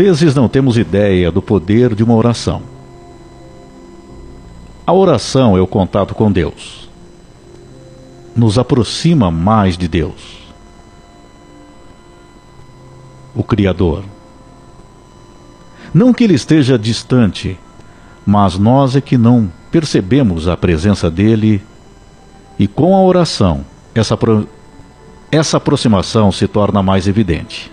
vezes não temos ideia do poder de uma oração. A oração é o contato com Deus. Nos aproxima mais de Deus, o Criador. Não que ele esteja distante, mas nós é que não percebemos a presença dele e com a oração essa, essa aproximação se torna mais evidente.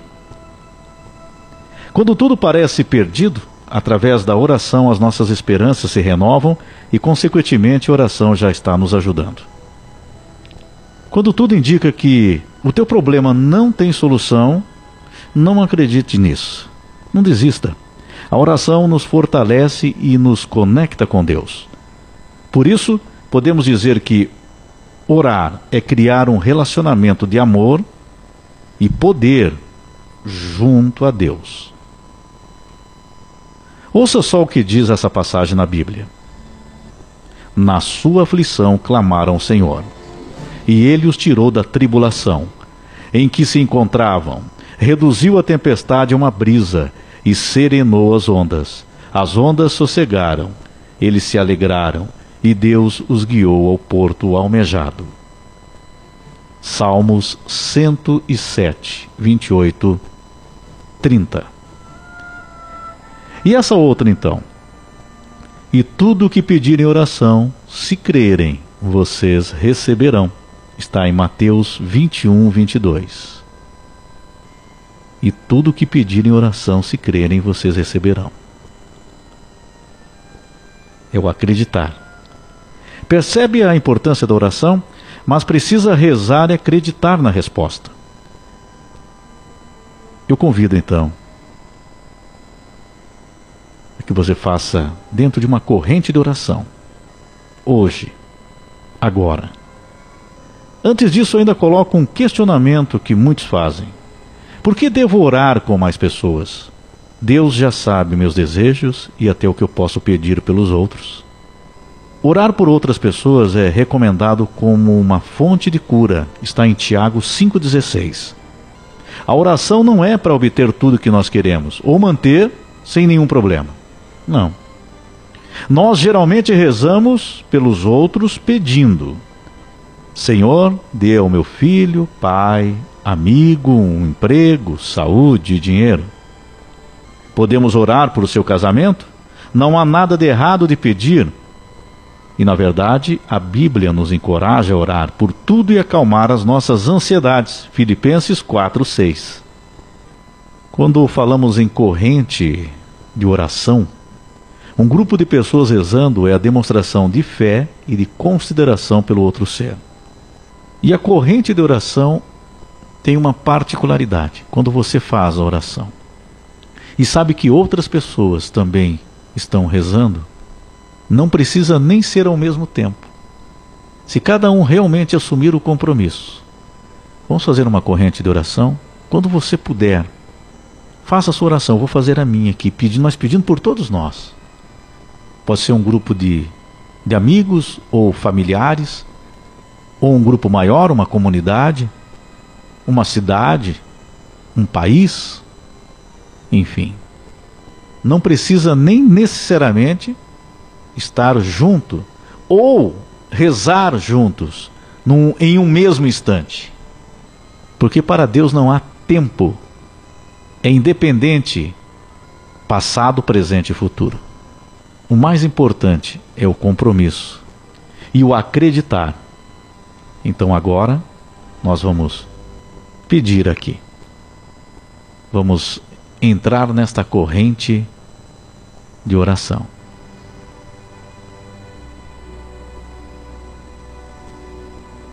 Quando tudo parece perdido, através da oração as nossas esperanças se renovam e, consequentemente, a oração já está nos ajudando. Quando tudo indica que o teu problema não tem solução, não acredite nisso. Não desista. A oração nos fortalece e nos conecta com Deus. Por isso, podemos dizer que orar é criar um relacionamento de amor e poder junto a Deus. Ouça só o que diz essa passagem na Bíblia. Na sua aflição clamaram ao Senhor, e ele os tirou da tribulação em que se encontravam, reduziu a tempestade a uma brisa e serenou as ondas. As ondas sossegaram, eles se alegraram, e Deus os guiou ao porto almejado. Salmos 107, 28, 30. E essa outra então? E tudo o que pedirem oração, se crerem, vocês receberão. Está em Mateus 21, 22. E tudo o que pedirem oração, se crerem, vocês receberão. É o acreditar. Percebe a importância da oração, mas precisa rezar e acreditar na resposta. Eu convido então que você faça dentro de uma corrente de oração. Hoje, agora. Antes disso, ainda coloco um questionamento que muitos fazem: Por que devo orar com mais pessoas? Deus já sabe meus desejos e até o que eu posso pedir pelos outros. Orar por outras pessoas é recomendado como uma fonte de cura, está em Tiago 5,16. A oração não é para obter tudo que nós queremos ou manter sem nenhum problema. Não. Nós geralmente rezamos pelos outros pedindo: Senhor, dê ao meu filho, pai, amigo, um emprego, saúde e dinheiro. Podemos orar por seu casamento? Não há nada de errado de pedir. E na verdade, a Bíblia nos encoraja a orar por tudo e acalmar as nossas ansiedades. Filipenses 4:6. Quando falamos em corrente de oração, um grupo de pessoas rezando é a demonstração de fé e de consideração pelo outro ser. E a corrente de oração tem uma particularidade quando você faz a oração e sabe que outras pessoas também estão rezando, não precisa nem ser ao mesmo tempo. Se cada um realmente assumir o compromisso, vamos fazer uma corrente de oração. Quando você puder, faça a sua oração. Vou fazer a minha aqui, pedindo, mas pedindo por todos nós. Pode ser um grupo de, de amigos ou familiares, ou um grupo maior, uma comunidade, uma cidade, um país, enfim. Não precisa nem necessariamente estar junto ou rezar juntos num, em um mesmo instante. Porque para Deus não há tempo. É independente passado, presente e futuro. O mais importante é o compromisso e o acreditar. Então agora nós vamos pedir aqui. Vamos entrar nesta corrente de oração.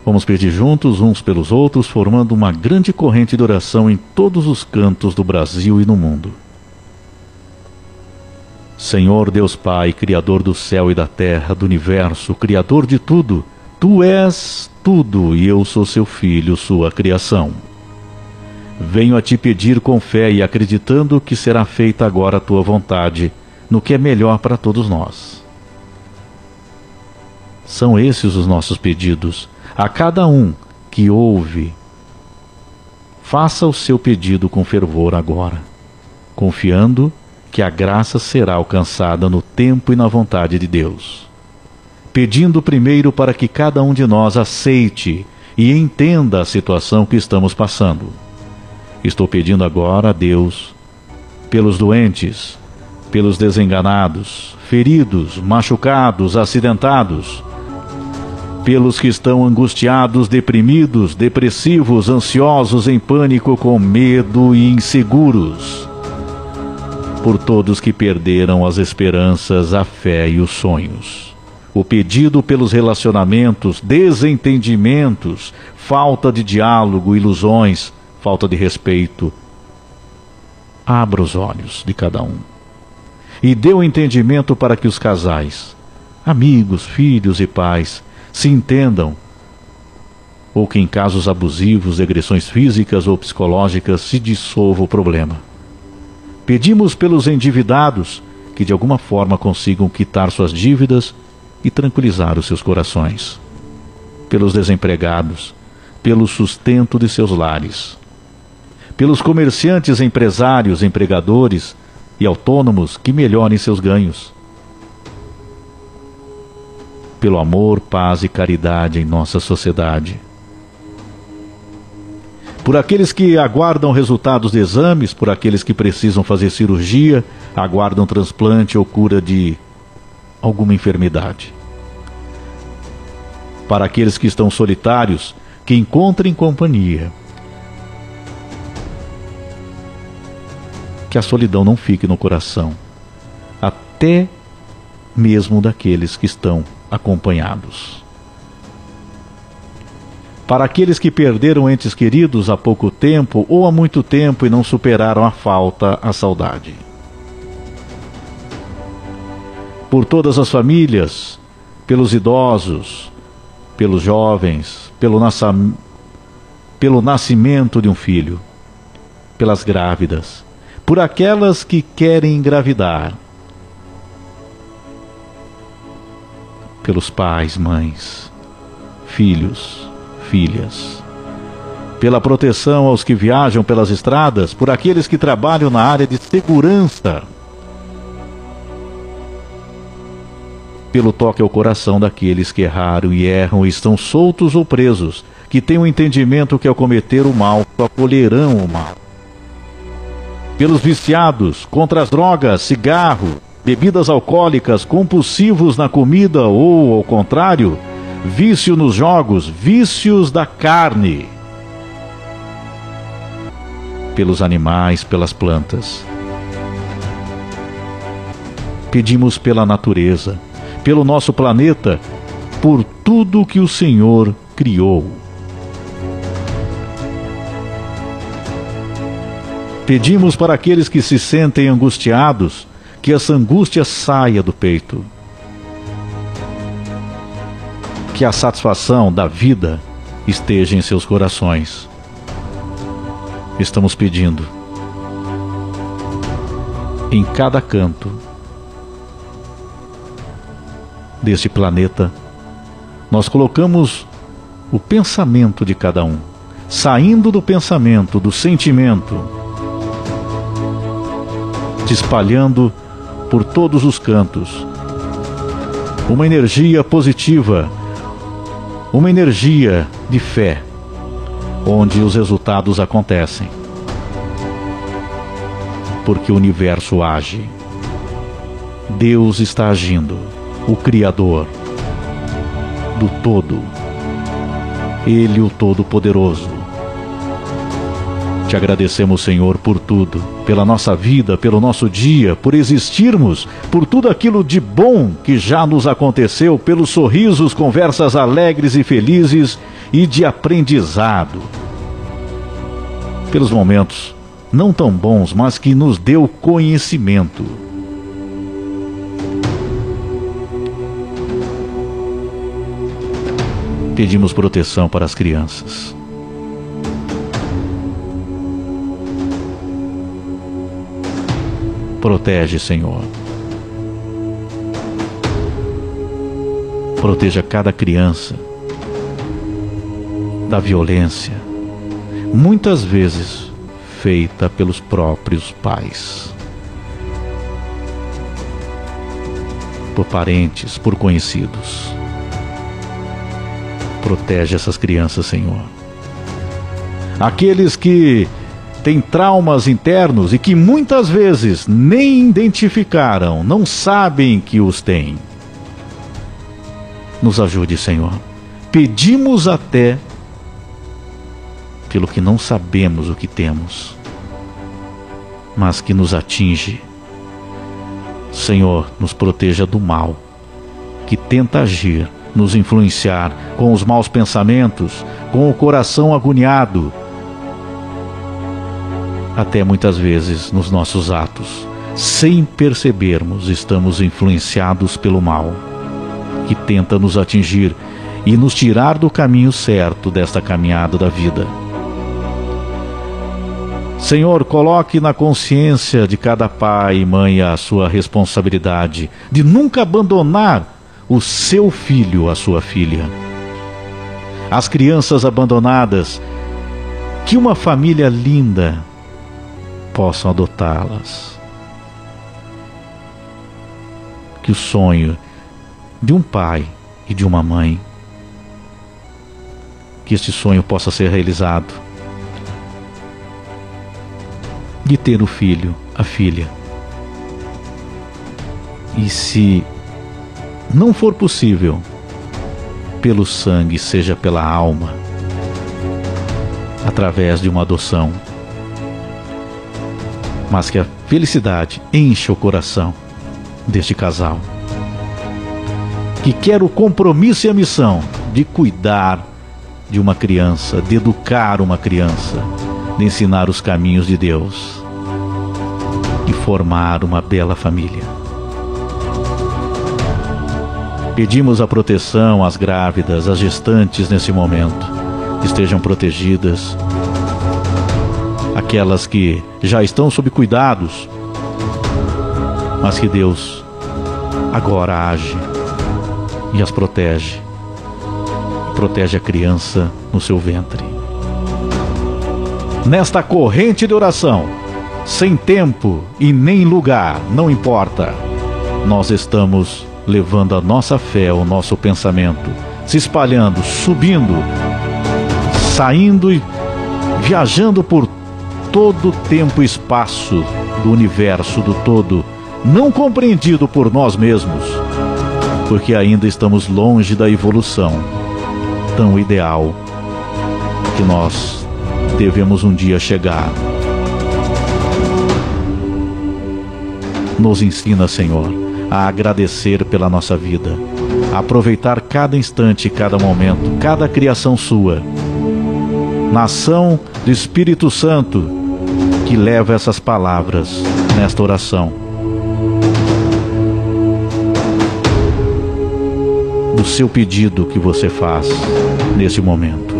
Vamos pedir juntos uns pelos outros, formando uma grande corrente de oração em todos os cantos do Brasil e no mundo. Senhor Deus Pai, Criador do céu e da terra, do universo, Criador de tudo, Tu és tudo e eu sou seu filho, sua criação. Venho a te pedir com fé e acreditando que será feita agora a tua vontade, no que é melhor para todos nós. São esses os nossos pedidos. A cada um que ouve, faça o seu pedido com fervor agora. confiando que a graça será alcançada no tempo e na vontade de Deus. Pedindo primeiro para que cada um de nós aceite e entenda a situação que estamos passando. Estou pedindo agora a Deus pelos doentes, pelos desenganados, feridos, machucados, acidentados, pelos que estão angustiados, deprimidos, depressivos, ansiosos, em pânico, com medo e inseguros por todos que perderam as esperanças, a fé e os sonhos. O pedido pelos relacionamentos, desentendimentos, falta de diálogo, ilusões, falta de respeito. Abra os olhos de cada um e dê o um entendimento para que os casais, amigos, filhos e pais, se entendam ou que em casos abusivos, agressões físicas ou psicológicas se dissolva o problema. Pedimos pelos endividados que de alguma forma consigam quitar suas dívidas e tranquilizar os seus corações. Pelos desempregados, pelo sustento de seus lares. Pelos comerciantes, empresários, empregadores e autônomos que melhorem seus ganhos. Pelo amor, paz e caridade em nossa sociedade por aqueles que aguardam resultados de exames, por aqueles que precisam fazer cirurgia, aguardam transplante ou cura de alguma enfermidade. Para aqueles que estão solitários, que encontrem companhia. Que a solidão não fique no coração, até mesmo daqueles que estão acompanhados. Para aqueles que perderam entes queridos há pouco tempo ou há muito tempo e não superaram a falta, a saudade. Por todas as famílias, pelos idosos, pelos jovens, pelo, pelo nascimento de um filho, pelas grávidas, por aquelas que querem engravidar, pelos pais, mães, filhos, filhas. Pela proteção aos que viajam pelas estradas, por aqueles que trabalham na área de segurança. Pelo toque ao coração daqueles que erraram e erram e estão soltos ou presos, que têm o um entendimento que ao cometer o mal, acolherão o mal. Pelos viciados, contra as drogas, cigarro, bebidas alcoólicas, compulsivos na comida ou, ao contrário, vício nos jogos, vícios da carne, pelos animais, pelas plantas. Pedimos pela natureza, pelo nosso planeta, por tudo que o Senhor criou. Pedimos para aqueles que se sentem angustiados que essa angústia saia do peito que a satisfação da vida esteja em seus corações. Estamos pedindo em cada canto deste planeta, nós colocamos o pensamento de cada um, saindo do pensamento, do sentimento, se espalhando por todos os cantos. Uma energia positiva uma energia de fé, onde os resultados acontecem. Porque o universo age. Deus está agindo, o Criador do todo. Ele, o Todo-Poderoso. Te agradecemos, Senhor, por tudo, pela nossa vida, pelo nosso dia, por existirmos, por tudo aquilo de bom que já nos aconteceu, pelos sorrisos, conversas alegres e felizes e de aprendizado. Pelos momentos não tão bons, mas que nos deu conhecimento. Pedimos proteção para as crianças Protege, Senhor. Proteja cada criança da violência. Muitas vezes feita pelos próprios pais. Por parentes, por conhecidos. Protege essas crianças, Senhor. Aqueles que têm traumas internos e que muitas vezes nem identificaram, não sabem que os têm. Nos ajude, Senhor. Pedimos até pelo que não sabemos o que temos, mas que nos atinge. Senhor, nos proteja do mal que tenta agir, nos influenciar com os maus pensamentos, com o coração agoniado, até muitas vezes nos nossos atos, sem percebermos, estamos influenciados pelo mal que tenta nos atingir e nos tirar do caminho certo desta caminhada da vida. Senhor, coloque na consciência de cada pai e mãe a sua responsabilidade de nunca abandonar o seu filho, a sua filha. As crianças abandonadas, que uma família linda possam adotá-las. Que o sonho de um pai e de uma mãe, que este sonho possa ser realizado de ter o filho, a filha. E se não for possível, pelo sangue, seja pela alma, através de uma adoção, mas que a felicidade encha o coração deste casal, que quer o compromisso e a missão de cuidar de uma criança, de educar uma criança de ensinar os caminhos de Deus e formar uma bela família. Pedimos a proteção às grávidas, às gestantes nesse momento, estejam protegidas, aquelas que já estão sob cuidados, mas que Deus agora age e as protege, protege a criança no seu ventre nesta corrente de oração, sem tempo e nem lugar, não importa. Nós estamos levando a nossa fé, o nosso pensamento, se espalhando, subindo, saindo e viajando por todo tempo e espaço do universo, do todo, não compreendido por nós mesmos, porque ainda estamos longe da evolução tão ideal que nós devemos um dia chegar. Nos ensina, Senhor, a agradecer pela nossa vida, a aproveitar cada instante, cada momento, cada criação Sua. Nação do Espírito Santo que leva essas palavras nesta oração. Do seu pedido que você faz neste momento.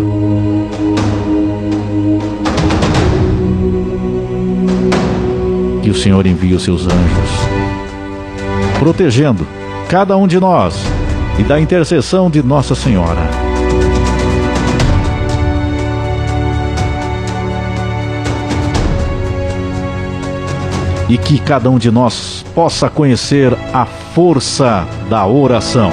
que o Senhor envie os seus anjos, protegendo cada um de nós e da intercessão de Nossa Senhora. E que cada um de nós possa conhecer a força da oração.